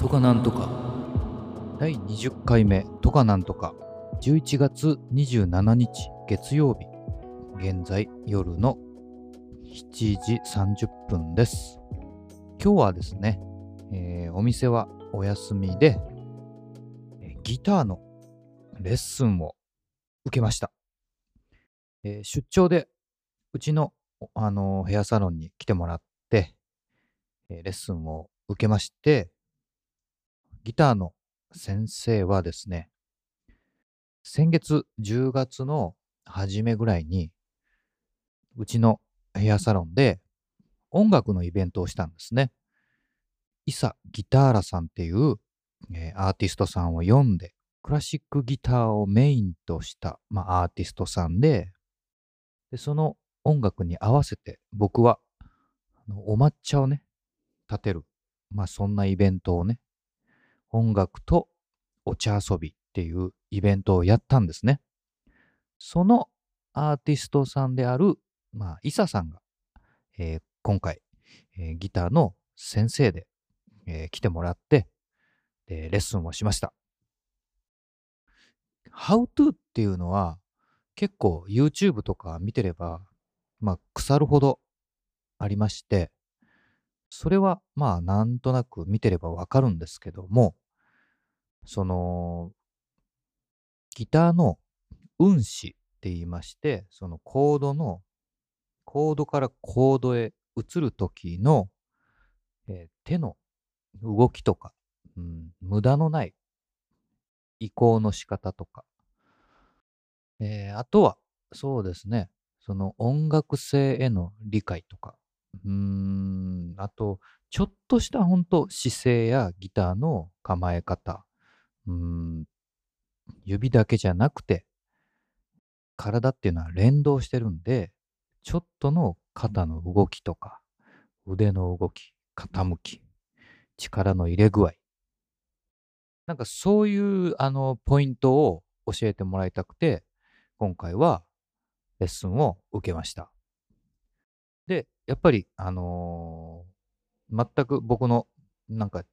とかなんとか。第20回目とかなんとか。11月27日月曜日。現在夜の7時30分です。今日はですね、えーお店はお休みでギターのレッスンを受けました、えー出張でうちの、あのヘアサロンに来てもらって、えレッスンを受けましてギターの先生はですね先月10月の初めぐらいにうちのヘアサロンで音楽のイベントをしたんですね。イサ・ギターラさんっていう、えーアーティストさんを読んでクラシックギターをメインとした、まあ、アーティストさんででその音楽に合わせて僕はお抹茶をね立てる、まあ、そんなイベントをね音楽とお茶遊びっていうイベントをやったんですね。そのアーティストさんである、まあ、イサさんが、えー今回、えーギターの先生で、えー来てもらってでレッスンをしました。How to っていうのは結構 YouTube とか見てれば、まあ、腐るほどありまして、それはまあなんとなく見てればわかるんですけども、そのギターの運指って言いまして、そのコードの、コードからコードへ移る時の、えー手の動きとか、うん、無駄のない移行の仕方とか、えーあとは、そうですね、その音楽性への理解とか、うーん、あと、ちょっとした本当姿勢やギターの構え方、うーん、指だけじゃなくて、体っていうのは連動してるんで、ちょっとの肩の動きとか、腕の動き、傾き、力の入れ具合。なんかそういうあのポイントを教えてもらいたくて、今回はレッスンを受けました。で、やっぱり、あのー全く僕のなんか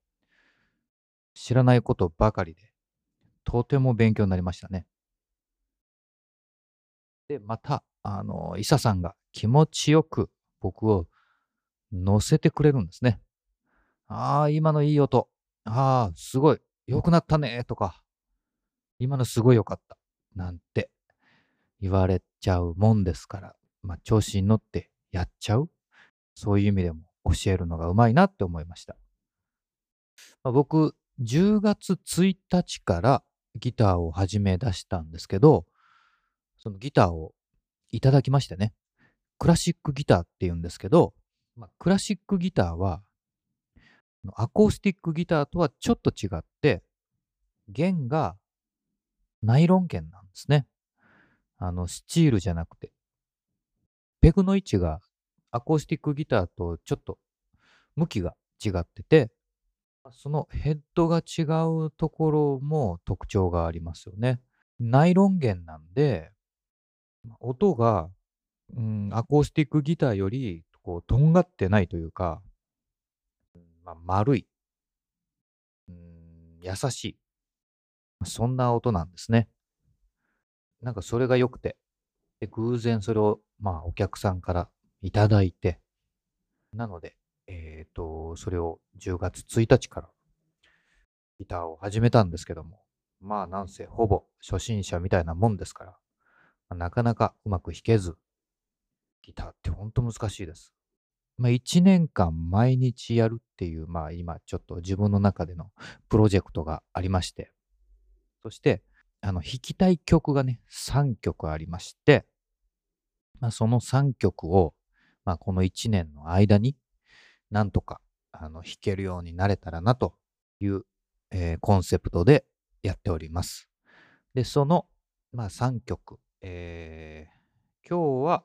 知らないことばかりで、とても勉強になりましたね。で、また、あの、イサさんが気持ちよく僕を乗せてくれるんですね。ああ、今のいい音。ああ、すごい。良くなったね。とか、今のすごい良かった。なんて言われちゃうもんですから、まあ、調子に乗ってやっちゃう。そういう意味でも教えるのがうまいなって思いました。まあ、僕、10月1日からギターを始め出したんですけど、そのギターをいただきましてね、クラシックギターって言うんですけど、まあ、クラシックギターは、アコースティックギターとはちょっと違って、弦がナイロン弦なんですね。あの、スチールじゃなくて。ペグの位置がアコースティックギターとちょっと向きが違ってて、そのヘッドが違うところも特徴がありますよね。ナイロン弦なんで、音が、うん、アコースティックギターよりこうとんがってないというか、まあ、丸い、うん、優しい。そんな音なんですね。なんかそれが良くて、で偶然それを、まあ、お客さんからいただいて、なので、えっ、と、それを10月1日からギターを始めたんですけども、まあ、なんせほぼ初心者みたいなもんですから、まあなかなかうまく弾けず、ギターってほんと難しいです。まあ、1年間毎日やるっていう、まあ、今ちょっと自分の中でのプロジェクトがありまして、そして、あの、弾きたい曲がね、3曲ありまして、まあ、その3曲を、まあ、この1年の間に、なんとか、あの、弾けるようになれたらなという、えーコンセプトでやっております。で、その、まあ、3曲、えー今日は、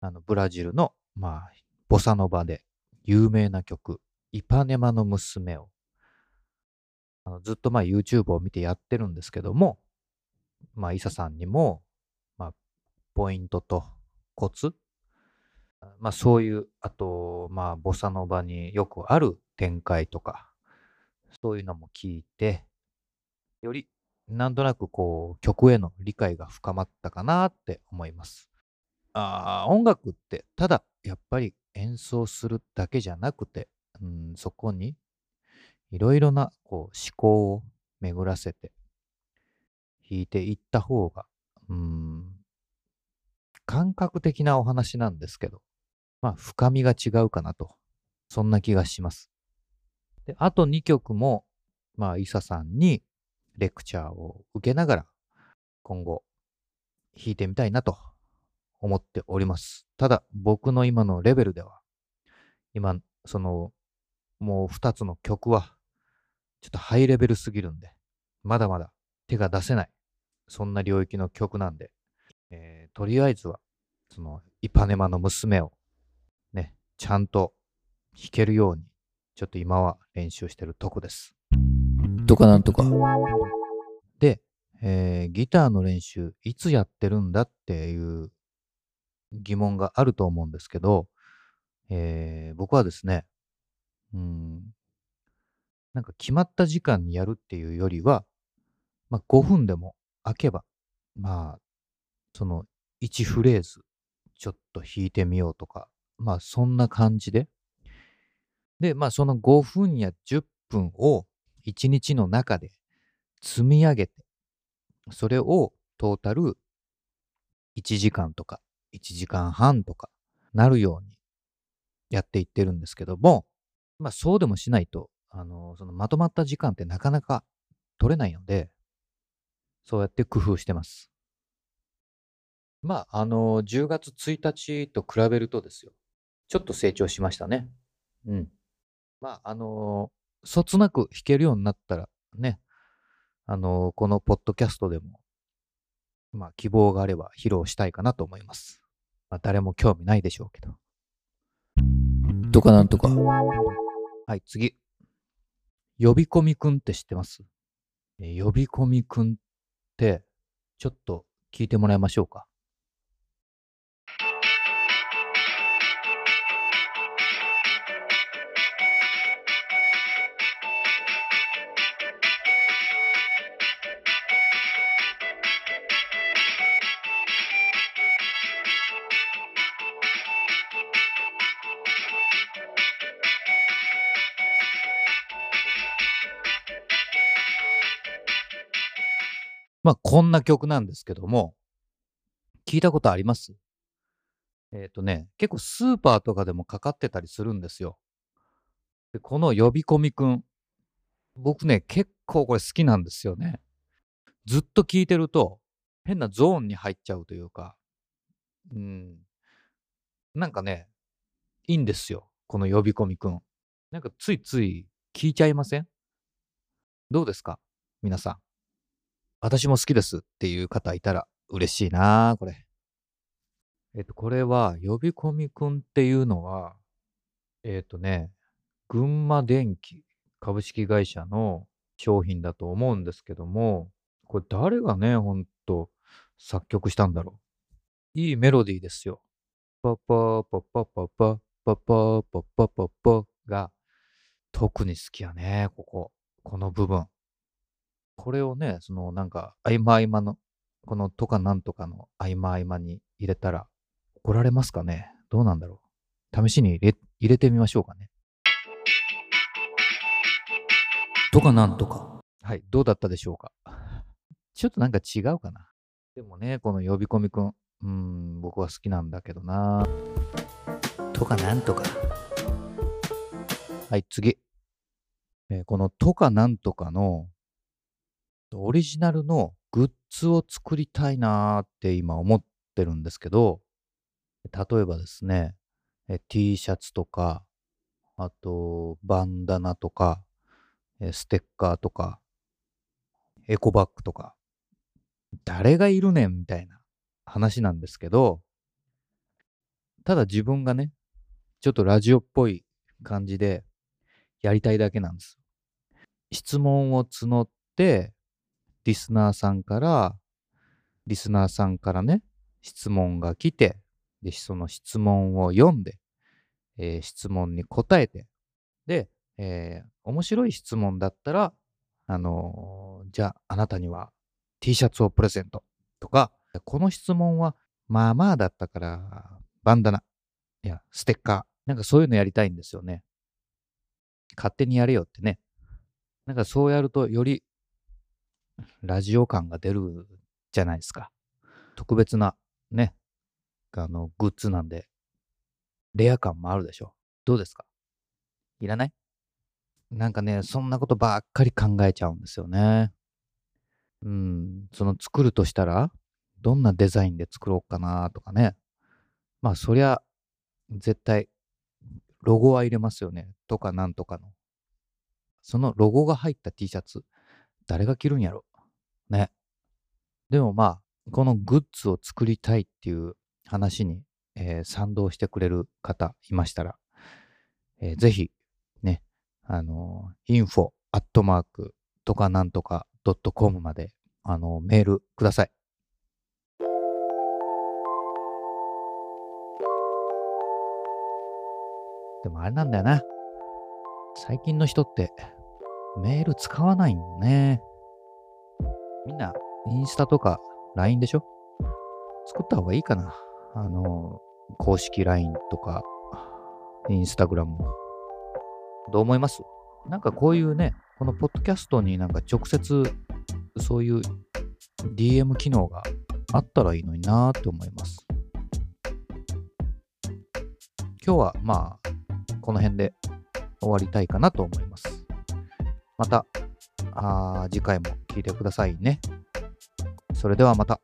あの、ブラジルの、まあ、ボサノバで有名な曲、イパネマの娘を、あのずっとまあ YouTube を見てやってるんですけども、まあ、イサさんにも、まあ、ポイントとコツ、まあ、そういう、あと、まあ、ボサノバによくある展開とか、そういうのも聞いて、よりなんとなくこう曲への理解が深まったかなって思います。ああ音楽ってただやっぱり演奏するだけじゃなくて、うん、そこにいろいろなこう思考を巡らせて弾いていった方が、うん、感覚的なお話なんですけど、まあ深みが違うかなと、そんな気がします。で、あと2曲も、まあ、イサさんにレクチャーを受けながら、今後、弾いてみたいなと思っております。ただ、僕の今のレベルでは、今、その、もう2つの曲は、ちょっとハイレベルすぎるんで、まだまだ手が出せない、そんな領域の曲なんで、えー、とりあえずは、その、イパネマの娘を、ちゃんと弾けるように、ちょっと今は練習してるとこです。とかなんとか。で、えー、ギターの練習、いつやってるんだっていう疑問があると思うんですけど、えー、僕はですね、うん、なんか決まった時間にやるっていうよりは、まあ、5分でも開けば、まあ、その1フレーズちょっと弾いてみようとか、まあそんな感じで。で、まあその5分や10分を1日の中で積み上げて、それをトータル1時間とか1時間半とかなるようにやっていってるんですけども、まあそうでもしないと、あの、そのまとまった時間ってなかなか取れないので、そうやって工夫してます。まあ、あの、10月1日と比べるとですよ。ちょっと成長しましたね。うん。まあ、あの、そつなく弾けるようになったらね、あの、このポッドキャストでも、まあ、希望があれば披露したいかなと思います。まあ、誰も興味ないでしょうけど。とかなんとか。はい、次。呼び込みくんって知ってます？え呼び込みくんって、ちょっと聞いてもらいましょうか。まあ、こんな曲なんですけども、聞いたことあります？えっ、ー、とね、結構スーパーとかでもかかってたりするんですよ。でこの呼び込みくん、僕ね、結構これ好きなんですよね。ずっと聞いてると、変なゾーンに入っちゃうというか、うん。なんかね、いいんですよ。この呼び込みくん。なんかついつい聞いちゃいません？どうですか？皆さん。私も好きですっていう方いたら嬉しいなこれ。えっと、これは、呼び込みくんっていうのは、えっとね、群馬電機株式会社の商品だと思うんですけども、これ誰がね、ほんと作曲したんだろう。いいメロディーですよ。パパパパパパパパパパパパが特に好きやね、ここ。この部分。これをね、そのなんか合間合間の、このとかなんとかの合間合間に入れたら怒られますかね？どうなんだろう？試しに入れ入れてみましょうかね。とかなんとか。はい、どうだったでしょうか？ちょっとなんか違うかな。でもね、この呼び込みくん、うん、僕は好きなんだけどな。とかなんとか。はい、次。えー、このとかなんとかのオリジナルのグッズを作りたいなーって今思ってるんですけど、例えばですね、T シャツとか、あと、バンダナとか、ステッカーとか、エコバッグとか、誰がいるねんみたいな話なんですけど、ただ自分がね、ちょっとラジオっぽい感じでやりたいだけなんです。質問を募って、リスナーさんから、リスナーさんからね、質問が来て、で、その質問を読んで、えー、質問に答えて、で、えー面白い質問だったら、あのーじゃああなたには T シャツをプレゼントとか、この質問はまあまあだったから、バンダナ、いや、ステッカー、なんかそういうのやりたいんですよね。勝手にやれよってね。なんかそうやるとよりラジオ感が出るじゃないですか。特別なね、あの、グッズなんで、レア感もあるでしょ。どうですか？いらない？なんかね、そんなことばっかり考えちゃうんですよね。うん、その作るとしたら、どんなデザインで作ろうかなとかね。まあ、そりゃ、絶対、ロゴは入れますよね。とかなんとかの。そのロゴが入った T シャツ、誰が着るんやろ？ね。でもまあ、このグッズを作りたいっていう話に、えー賛同してくれる方いましたら、えーぜひ、ね、あのー、info アットマークとかなんとか .com まで、あのーメールください。でもあれなんだよな。最近の人ってメール使わないんね。みんなインスタとか LINE でしょ？作った方がいいかな。あの、公式 LINE とか、インスタグラムも。どう思います？なんかこういうね、このポッドキャストになんか直接そういう DM 機能があったらいいのになーって思います。今日はまあ、この辺で終わりたいかなと思います。また、あ次回も聞いてくださいね。それではまた。